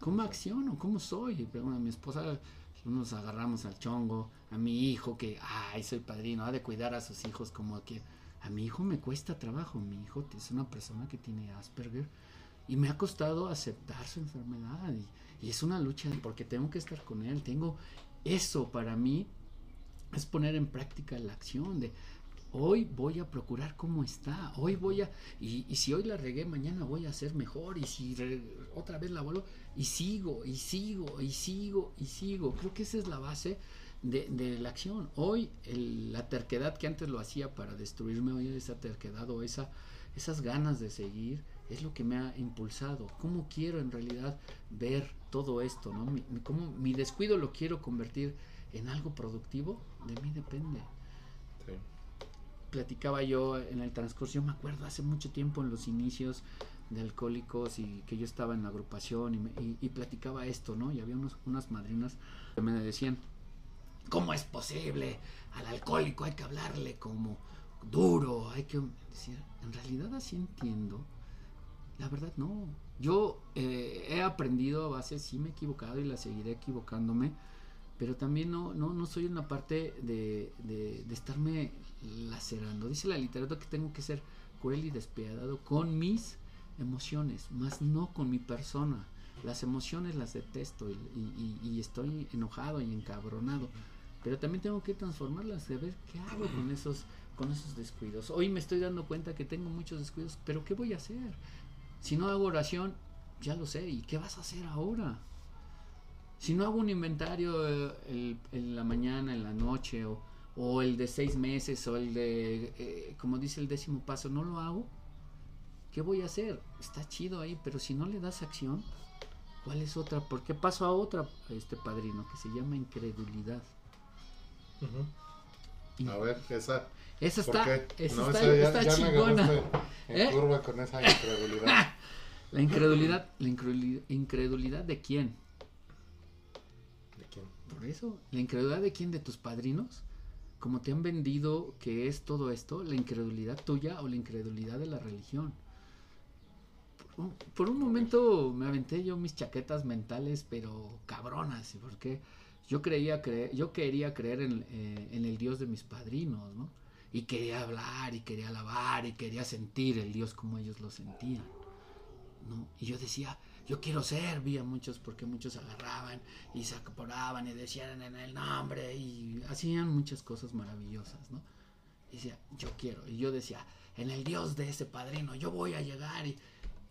cómo acciono, cómo soy, a mi esposa nos agarramos al chongo, a mi hijo que, ay, soy padrino, ha de cuidar a sus hijos como que a mi hijo me cuesta trabajo, mi hijo es una persona que tiene Asperger y me ha costado aceptar su enfermedad y, y es una lucha porque tengo que estar con él, tengo eso para mí es poner en práctica la acción de hoy voy a procurar cómo está, hoy voy a, y, si hoy la regué, mañana voy a hacer mejor, y si otra vez la vuelvo, y sigo, y sigo, y sigo, y sigo. Creo que esa es la base de, la acción. Hoy la terquedad que antes lo hacía para destruirme, hoy esa terquedad o esa, esas ganas de seguir, es lo que me ha impulsado. ¿Cómo quiero en realidad ver todo esto? ¿no? Mi, ¿Cómo mi descuido lo quiero convertir en algo productivo? De mí depende. Platicaba yo en el transcurso, yo me acuerdo hace mucho tiempo en los inicios de alcohólicos y que yo estaba en la agrupación y, me, y platicaba esto, ¿no? Y había unos, unas madrinas que me decían, ¿cómo es posible? Al alcohólico hay que hablarle como duro, hay que decir, en realidad así entiendo la verdad no. Yo eh, he aprendido a base, sí me he equivocado y la seguiré equivocándome, pero también no, no, no soy una parte de, de, de estarme lacerando. Dice la literatura que tengo que ser cruel y despiadado con mis emociones, más no con mi persona. Las emociones las detesto y, y, estoy enojado y encabronado, pero también tengo que transformarlas, de ver qué hago con esos, con esos descuidos. Hoy me estoy dando cuenta que tengo muchos descuidos, pero ¿qué voy a hacer? Si no hago oración, ya lo sé. ¿Y qué vas a hacer ahora? Si no hago un inventario eh, el, en la mañana, en la noche, o, o, el de seis meses, o el de, eh, como dice el décimo paso, no lo hago, ¿qué voy a hacer? Está chido ahí, pero si no le das acción, ¿cuál es otra? ¿Por qué paso a otra, este padrino, que se llama incredulidad? Uh -huh. A ver, esa. Esa está, esa no, está, esa ya, está ya chingona. En ¿Eh? curva con esa incredulidad. La incredulidad, la incredulidad, incredulidad de quién? Por eso, la incredulidad de quién, de tus padrinos, como te han vendido que es todo esto, la incredulidad tuya o la incredulidad de la religión. Por un, momento me aventé yo mis chaquetas mentales, pero cabronas, porque yo creía creer, yo quería creer en, eh, en el Dios de mis padrinos, ¿no? Y quería hablar y quería alabar y quería sentir el Dios como ellos lo sentían. ¿no? Y yo decía, yo quiero ser, vi a muchos porque muchos agarraban y se acoporaban y decían en el nombre y hacían muchas cosas maravillosas, ¿no? Y decía, yo quiero. Y yo decía, en el Dios de ese padrino, yo voy a llegar y,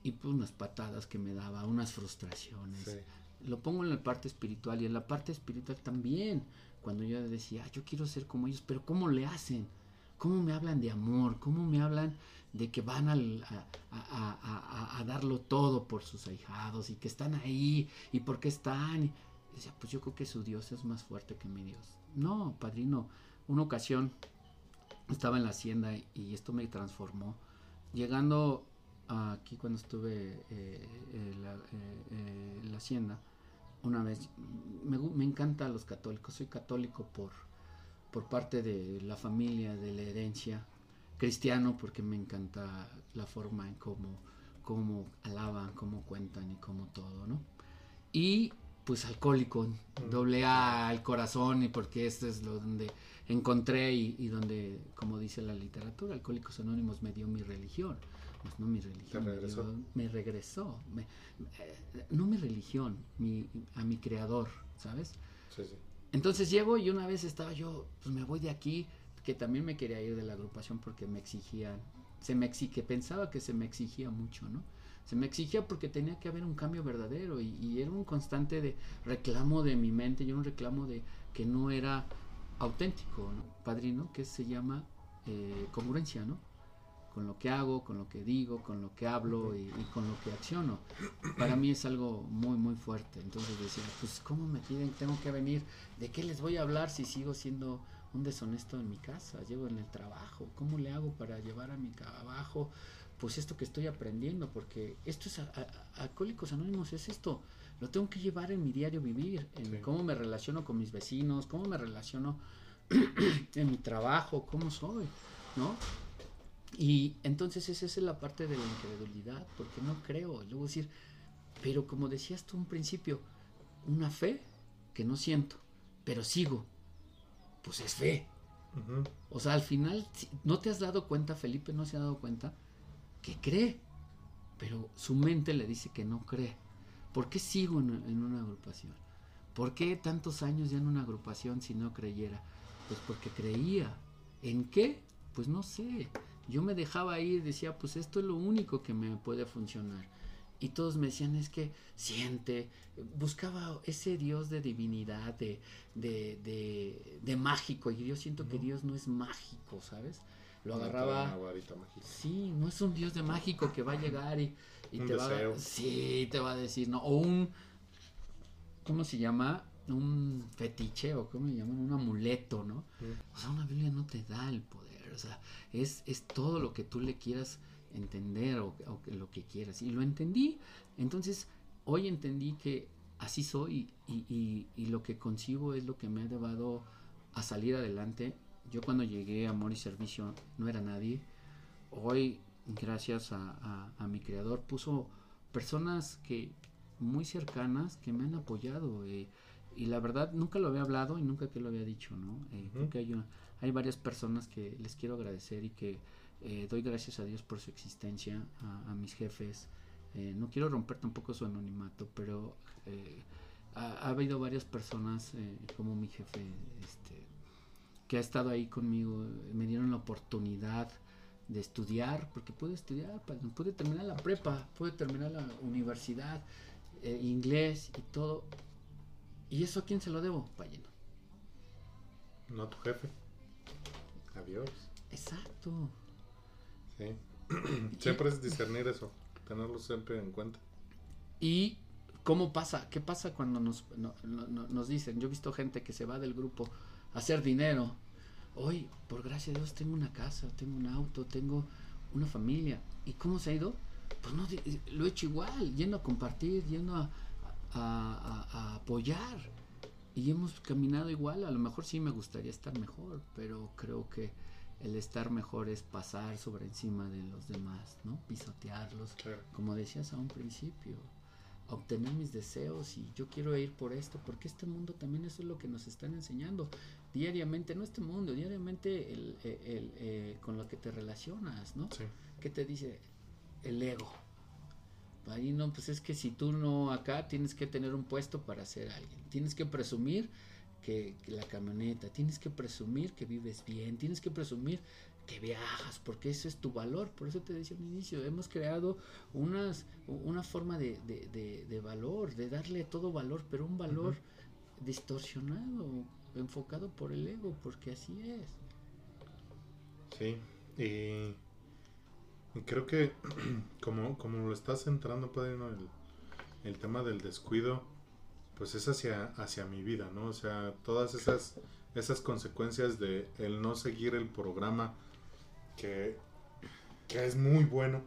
y pues unas patadas que me daba, unas frustraciones. Sí. Lo pongo en la parte espiritual y en la parte espiritual también, cuando yo decía, yo quiero ser como ellos, pero ¿cómo le hacen? ¿Cómo me hablan de amor? ¿Cómo me hablan de que van a, a, a, a, darlo todo por sus ahijados y que están ahí y por qué están? Y pues yo creo que su Dios es más fuerte que mi Dios. No, padrino, una ocasión estaba en la hacienda y esto me transformó. Llegando aquí cuando estuve eh, en la, eh, la, hacienda, una vez, me, me encanta los católicos, soy católico por por parte de la familia, de la herencia, cristiano porque me encanta la forma en cómo, cómo alaban, cómo cuentan y cómo todo, ¿no? Y pues alcohólico, doble A al corazón y porque esto es lo donde encontré y, y, donde, como dice la literatura, Alcohólicos Anónimos me dio mi religión, pues no mi religión, ¿Te regresó? Me, dio, me regresó, me, eh, no mi religión, mi, a mi creador, ¿sabes? Sí, sí. Entonces llego y una vez estaba yo, pues me voy de aquí, que también me quería ir de la agrupación porque me exigían, se me exige, pensaba que se me exigía mucho, ¿no? Se me exigía porque tenía que haber un cambio verdadero y, era un constante de reclamo de mi mente y un reclamo de que no era auténtico, ¿no? padrino, que se llama eh, congruencia, ¿no? Con lo que hago, con lo que digo, con lo que hablo y, con lo que acciono. Para mí es algo muy, muy fuerte. Entonces decía, pues, ¿cómo me piden? Tengo que venir. ¿De qué les voy a hablar si sigo siendo un deshonesto en mi casa? Llevo en el trabajo. ¿Cómo le hago para llevar a mi trabajo? Pues esto que estoy aprendiendo, porque esto es Alcohólicos Anónimos, es esto. Lo tengo que llevar en mi diario vivir, en cómo me relaciono con mis vecinos, cómo me relaciono en mi trabajo, cómo soy, ¿no? Y entonces esa es la parte de la incredulidad, porque no creo. Luego decir, pero como decías tú un principio, una fe que no siento, pero sigo, pues es fe. O sea, al final, ¿no te has dado cuenta, Felipe no se ha dado cuenta que cree, pero su mente le dice que no cree? ¿Por qué sigo en, en una agrupación? ¿Por qué tantos años ya en una agrupación si no creyera? Pues porque creía. ¿En qué? Pues no sé. Yo me dejaba ir y decía, pues esto es lo único que me puede funcionar. Y todos me decían, es que siente, buscaba ese Dios de divinidad, de, de, de, mágico. Y yo siento que Dios no es mágico, ¿sabes? Lo agarraba. Sí, no es un Dios de mágico que va a llegar y, te va a. Sí, te va a decir, no. O un. ¿Cómo se llama? un fetiche o como le llaman, un amuleto, ¿no? O sea, una Biblia no te da el poder, o sea, es, es todo lo que tú le quieras entender o, lo que quieras. Y lo entendí, entonces hoy entendí que así soy y, y, lo que concibo es lo que me ha llevado a salir adelante. Yo cuando llegué a Amor y Servicio no era nadie. Hoy, gracias a, a mi creador, puso personas que muy cercanas que me han apoyado. Eh, y la verdad nunca lo había hablado y nunca que lo había dicho, ¿no? Eh, hay, hay varias personas que les quiero agradecer y que eh, doy gracias a Dios por su existencia, a, mis jefes. Eh, no quiero romper tampoco su anonimato, pero ha, habido varias personas como mi jefe, este, que ha estado ahí conmigo, me dieron la oportunidad de estudiar, porque pude estudiar, pude terminar la prepa, pude terminar la universidad, inglés y todo, ¿Y eso a quién se lo debo, Payeno? No a tu jefe. Adiós. Exacto. Sí. siempre es discernir eso, tenerlo siempre en cuenta. ¿Y cómo pasa? ¿Qué pasa cuando nos, nos dicen? Yo he visto gente que se va del grupo a hacer dinero. Hoy, por gracia de Dios, tengo una casa, tengo un auto, tengo una familia. ¿Y cómo se ha ido? Pues no, lo he hecho igual, yendo a compartir, yendo a, a, apoyar. Y hemos caminado igual, a lo mejor sí me gustaría estar mejor, pero creo que el estar mejor es pasar sobre encima de los demás, ¿no? Pisotearlos, como decías a un principio, obtener mis deseos y yo quiero ir por esto, porque este mundo también eso es lo que nos están enseñando diariamente, no este mundo, diariamente el, eh, con lo que te relacionas, ¿no? ¿Qué te dice el ego? Ahí no, pues es que si tú no acá tienes que tener un puesto para ser alguien. Tienes que presumir que, la camioneta, tienes que presumir que vives bien, tienes que presumir que viajas, porque ese es tu valor. Por eso te decía al inicio, hemos creado unas, una forma de, de, valor, de darle todo valor, pero un valor distorsionado, enfocado por el ego, porque así es. Sí, y Creo que como, como lo estás centrando, Padre, el, tema del descuido, pues es hacia, hacia mi vida, ¿no? O sea, todas esas, esas consecuencias de el no seguir el programa que, que es muy bueno,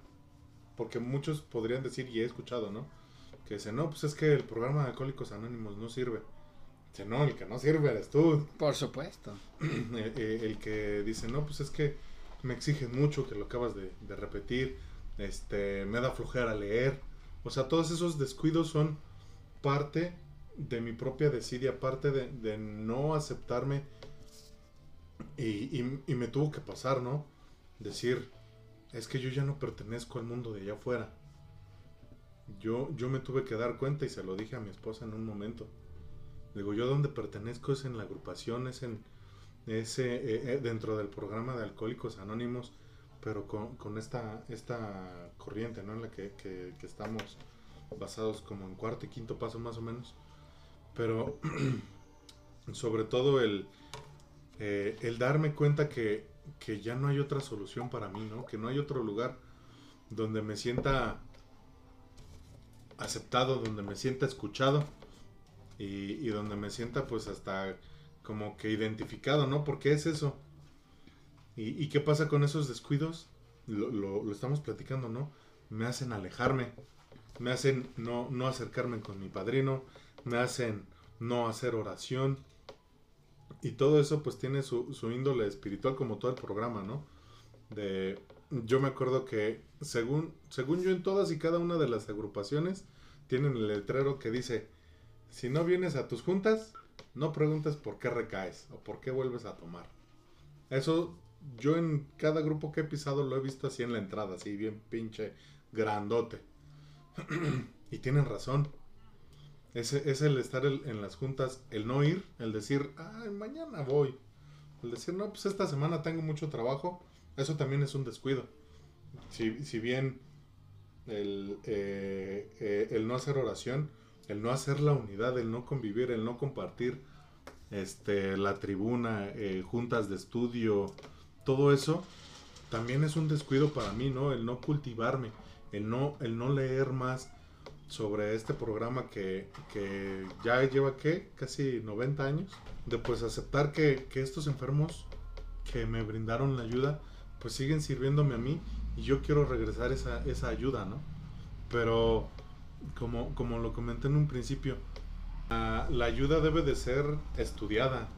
porque muchos podrían decir, y he escuchado, ¿no? Que dicen, no, pues es que el programa de Alcohólicos Anónimos no sirve. Dice, no, el que no sirve eres tú. Por supuesto. el que dice, no, pues es que me exigen mucho, que lo acabas de, repetir, este, me da flojera leer. O sea, todos esos descuidos son parte de mi propia desidia, parte de, no aceptarme y, me tuvo que pasar, ¿no? Decir, es que yo ya no pertenezco al mundo de allá afuera. Yo, yo me tuve que dar cuenta y se lo dije a mi esposa en un momento. Digo, yo donde pertenezco es en la agrupación, es en, ese, eh, eh, dentro del programa de Alcohólicos Anónimos, pero con, con esta, esta corriente, ¿no? En la que, que, que estamos basados como en cuarto y quinto paso más o menos. Pero sobre todo el, eh, el darme cuenta que, que ya no hay otra solución para mí, ¿no? Que no hay otro lugar donde me sienta aceptado, donde me sienta escuchado y, y donde me sienta pues hasta como que identificado, ¿no? Porque es eso. ¿Y, y qué pasa con esos descuidos? Lo, lo, lo, estamos platicando, ¿no? Me hacen alejarme, me hacen no, no acercarme con mi padrino, me hacen no hacer oración. Y todo eso pues tiene su, su índole espiritual como todo el programa, ¿no? De, yo me acuerdo que según, según yo en todas y cada una de las agrupaciones tienen el letrero que dice, si no vienes a tus juntas, no preguntes por qué recaes o por qué vuelves a tomar. Eso yo en cada grupo que he pisado lo he visto así en la entrada, así bien pinche grandote. y tienen razón. Es, es el estar el, en las juntas, el no ir, el decir, ay, mañana voy. El decir, no, pues esta semana tengo mucho trabajo. Eso también es un descuido. Si, si bien el, eh, eh, el no hacer oración, el no hacer la unidad, el no convivir, el no compartir este, la tribuna, eh, juntas de estudio, todo eso también es un descuido para mí, ¿no? El no cultivarme, el no, el no leer más sobre este programa que, que ya lleva, ¿qué? Casi 90 años. De pues aceptar que, que estos enfermos que me brindaron la ayuda, pues siguen sirviéndome a mí y yo quiero regresar esa, esa ayuda, ¿no? Pero como, como lo comenté en un principio, la, ayuda debe de ser estudiada,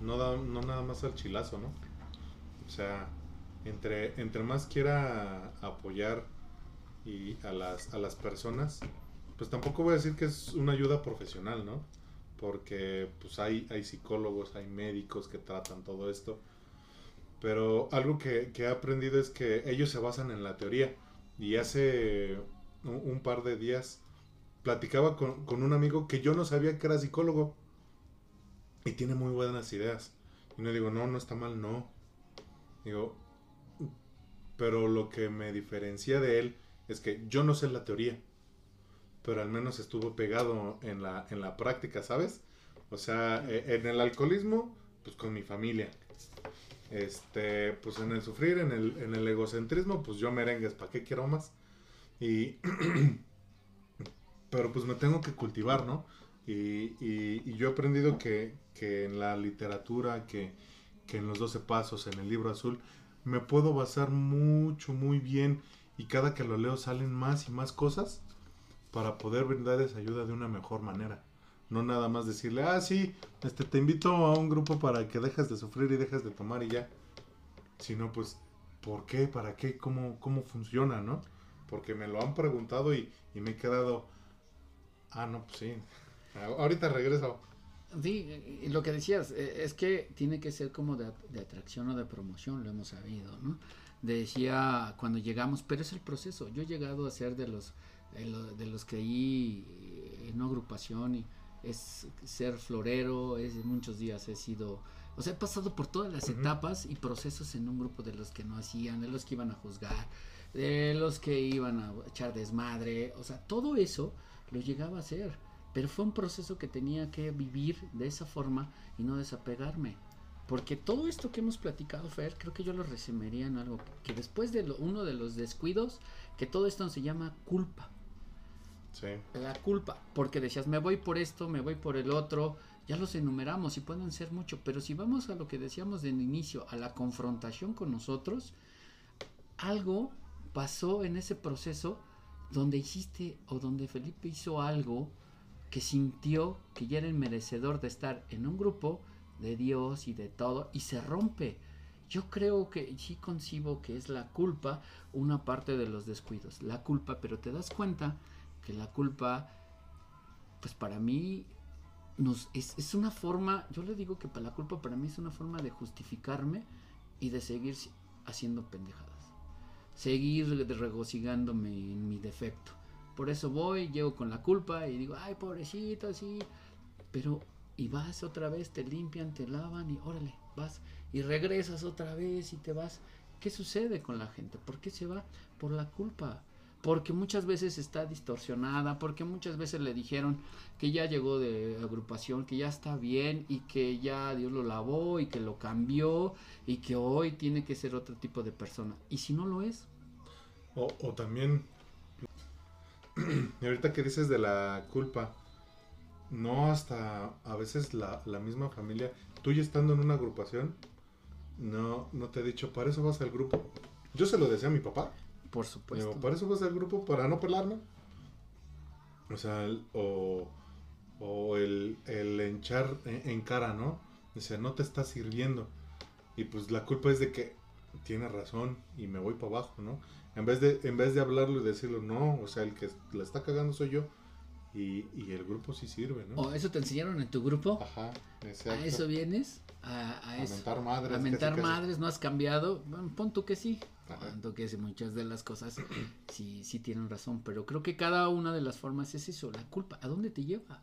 no, no nada más al chilazo, ¿no? O sea, entre, entre más quiera apoyar y a las, a las personas, pues tampoco voy a decir que es una ayuda profesional, ¿no? Porque pues hay, hay psicólogos, hay médicos que tratan todo esto. Pero algo que, he aprendido es que ellos se basan en la teoría. Y hace un, un par de días platicaba con, con, un amigo que yo no sabía que era psicólogo. Y tiene muy buenas ideas. Y no digo, no, no está mal, no. Digo, pero lo que me diferencia de él es que yo no sé la teoría, pero al menos estuvo pegado en la, en la práctica, ¿sabes? O sea, e, en el alcoholismo, pues con mi familia. Este, pues en el sufrir, en el, en el egocentrismo, pues yo merengues, ¿para qué quiero más? Y, pero pues me tengo que cultivar, ¿no? Y, y, y yo he aprendido que, que en la literatura, que, que en los 12 pasos, en el libro azul, me puedo basar mucho, muy bien y cada que lo leo salen más y más cosas para poder brindar esa ayuda de una mejor manera. No nada más decirle, ah, sí, este, te invito a un grupo para que dejes de sufrir y dejes de tomar y ya. Sino pues, ¿por qué? ¿Para qué? ¿Cómo, cómo funciona? ¿No? Porque me lo han preguntado y, y me he quedado, ah, no, pues sí. Ahorita regreso. Sí, lo que decías, es que tiene que ser como de, de, atracción o de promoción, lo hemos sabido, ¿no? Decía cuando llegamos, pero es el proceso. Yo he llegado a ser de los, de los que ahí en una agrupación y es ser florero, es muchos días he sido, o sea, he pasado por todas las uh -huh. etapas y procesos en un grupo de los que no hacían, de los que iban a juzgar, de los que iban a echar desmadre, o sea, todo eso lo llegaba a hacer pero fue un proceso que tenía que vivir de esa forma y no desapegarme. Porque todo esto que hemos platicado, Fer, creo que yo lo resumiría en algo que después de lo, uno de los descuidos, que todo esto se llama culpa. Sí. La culpa, porque decías, me voy por esto, me voy por el otro, ya los enumeramos y pueden ser mucho, pero si vamos a lo que decíamos de inicio, a la confrontación con nosotros, algo pasó en ese proceso donde hiciste o donde Felipe hizo algo que sintió que ya era el merecedor de estar en un grupo de Dios y de todo y se rompe. Yo creo que sí concibo que es la culpa una parte de los descuidos, la culpa, pero te das cuenta que la culpa, pues para mí nos, es, es una forma, yo le digo que para la culpa para mí es una forma de justificarme y de seguir haciendo pendejadas, seguir regocijándome en mi defecto por eso voy, llego con la culpa y digo, ay, pobrecito, así. Pero, y vas otra vez, te limpian, te lavan y órale, vas. Y regresas otra vez y te vas. ¿Qué sucede con la gente? ¿Por qué se va? Por la culpa. Porque muchas veces está distorsionada, porque muchas veces le dijeron que ya llegó de agrupación, que ya está bien y que ya Dios lo lavó y que lo cambió y que hoy tiene que ser otro tipo de persona. Y si no lo es. O, o también, y ahorita que dices de la culpa, no hasta a veces la, la misma familia, tú ya estando en una agrupación, no, no te he dicho, para eso vas al grupo. Yo se lo decía a mi papá. Por supuesto. Digo, para eso vas al grupo, para no pelarme. O sea, el- o, o el, el hinchar en, en cara, ¿no? Dice, no te está sirviendo. Y pues la culpa es de que tiene razón y me voy para abajo, ¿no? En vez de, en vez de hablarlo y decirlo, no, o sea, el que la está cagando soy yo. Y, y el grupo sí sirve, ¿no? ¿O eso te enseñaron en tu grupo? Ajá, exacto. ¿A eso vienes? ¿A, a A eso? mentar madres. a mentar madres, no has cambiado. Bueno, pon tú que sí. Tú que muchas de las cosas sí, sí tienen razón. Pero creo que cada una de las formas es eso, la culpa. ¿A dónde te lleva?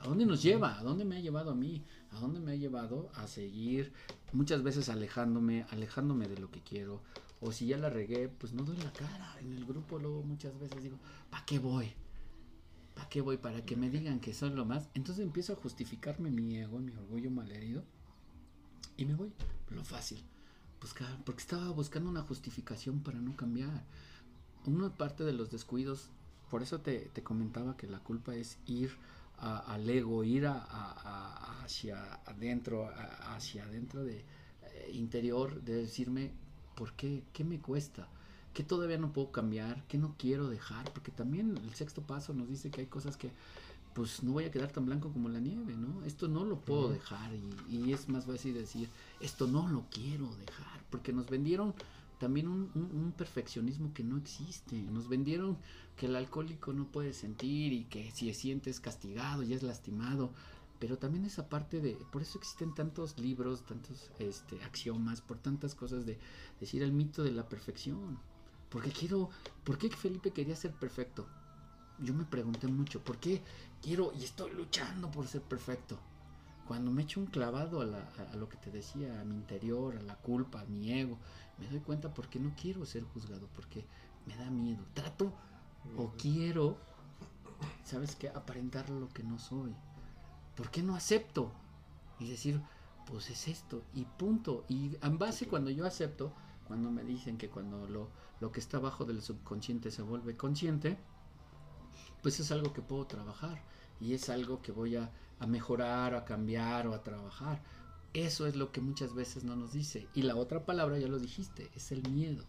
¿A dónde nos lleva? ¿A dónde me ha llevado a mí? ¿A dónde me ha llevado a seguir muchas veces alejándome, alejándome de lo que quiero? O si ya la regué, pues no doy la cara. En el grupo luego muchas veces digo, ¿para qué voy? ¿Para qué voy? Para que me digan que soy lo más. Entonces empiezo a justificarme mi ego, mi orgullo malherido. Y me voy. Lo fácil. Buscar, porque estaba buscando una justificación para no cambiar. Una parte de los descuidos, por eso te, te comentaba que la culpa es ir al ego, ir a, a- hacia adentro, hacia adentro de eh, interior, de decirme, ¿por qué? ¿Qué me cuesta? ¿Qué todavía no puedo cambiar? ¿Qué no quiero dejar? Porque también el sexto paso nos dice que hay cosas que pues no voy a quedar tan blanco como la nieve, ¿no? Esto no lo puedo dejar y, y es más fácil decir, esto no lo quiero dejar, porque nos vendieron también un, un- un perfeccionismo que no existe, nos vendieron que el alcohólico no puede sentir y que si sientes castigado y es lastimado, pero también esa parte de, por eso existen tantos libros, tantos este, axiomas, por tantas cosas de decir el mito de la perfección, porque quiero, ¿por qué Felipe quería ser perfecto? Yo me pregunté mucho, ¿por qué quiero y estoy luchando por ser perfecto? Cuando me echo un clavado a, la- a- a lo que te decía, a mi interior, a la culpa, a mi ego, me doy cuenta porque no quiero ser juzgado, porque me da miedo. Trato o quiero, ¿sabes qué? Aparentar lo que no soy. ¿Por qué no acepto? Y decir, pues es esto, y punto. Y en base cuando yo acepto, cuando me dicen que cuando lo, lo que está abajo del subconsciente se vuelve consciente, pues es algo que puedo trabajar y es algo que voy a, a mejorar, a cambiar o a trabajar. Eso es lo que muchas veces no nos dice. Y la otra palabra, ya lo dijiste, es el miedo.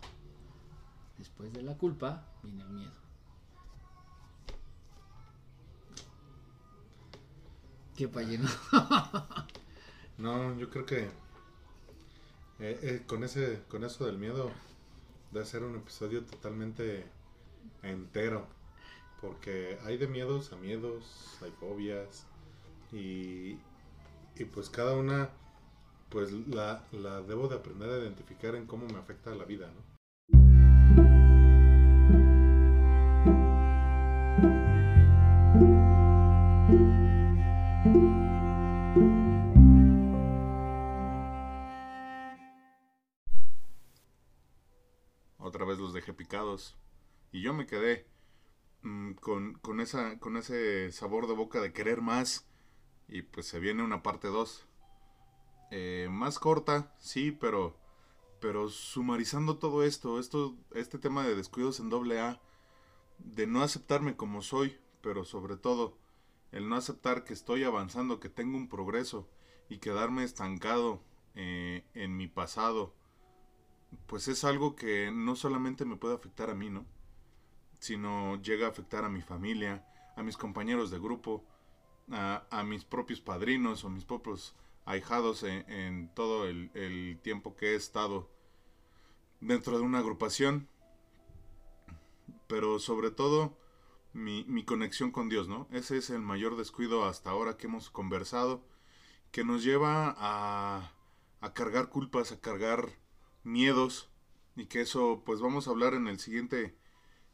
Después de la culpa viene el miedo. ¿Qué payeno? No, yo creo que eh, eh, con ese, con eso del miedo debe ser un episodio totalmente entero, porque hay de miedos a miedos, hay fobias y, y pues cada una, pues la, debo de aprender a identificar en cómo me afecta la vida, ¿no? Otra vez los dejé picados. Y yo me quedé mm, con, con, esa, con ese sabor de boca de querer más. Y pues se viene una parte 2. más corta, sí, pero, pero sumarizando todo esto, esto, este tema de descuidos en doble A, de no aceptarme como soy, pero sobre todo el no aceptar que estoy avanzando, que tengo un progreso y quedarme estancado eh, en mi pasado, pues es algo que no solamente me puede afectar a mí, ¿no? Sino llega a afectar a mi familia, a mis compañeros de grupo, a, mis propios padrinos o mis propios ahijados en, todo el, tiempo que he estado dentro de una agrupación. Pero sobre todo mi, mi conexión con Dios, ¿no? Ese es el mayor descuido hasta ahora que hemos conversado, que nos lleva a, a cargar culpas, a cargar miedos y que eso pues vamos a hablar en el siguiente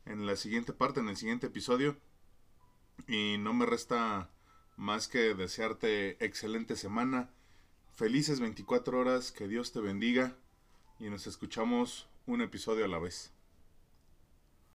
en la siguiente parte, en el siguiente episodio. Y no me resta más que desearte excelente semana, felices 24 horas, que Dios te bendiga. y nos escuchamos un episodio a la vez.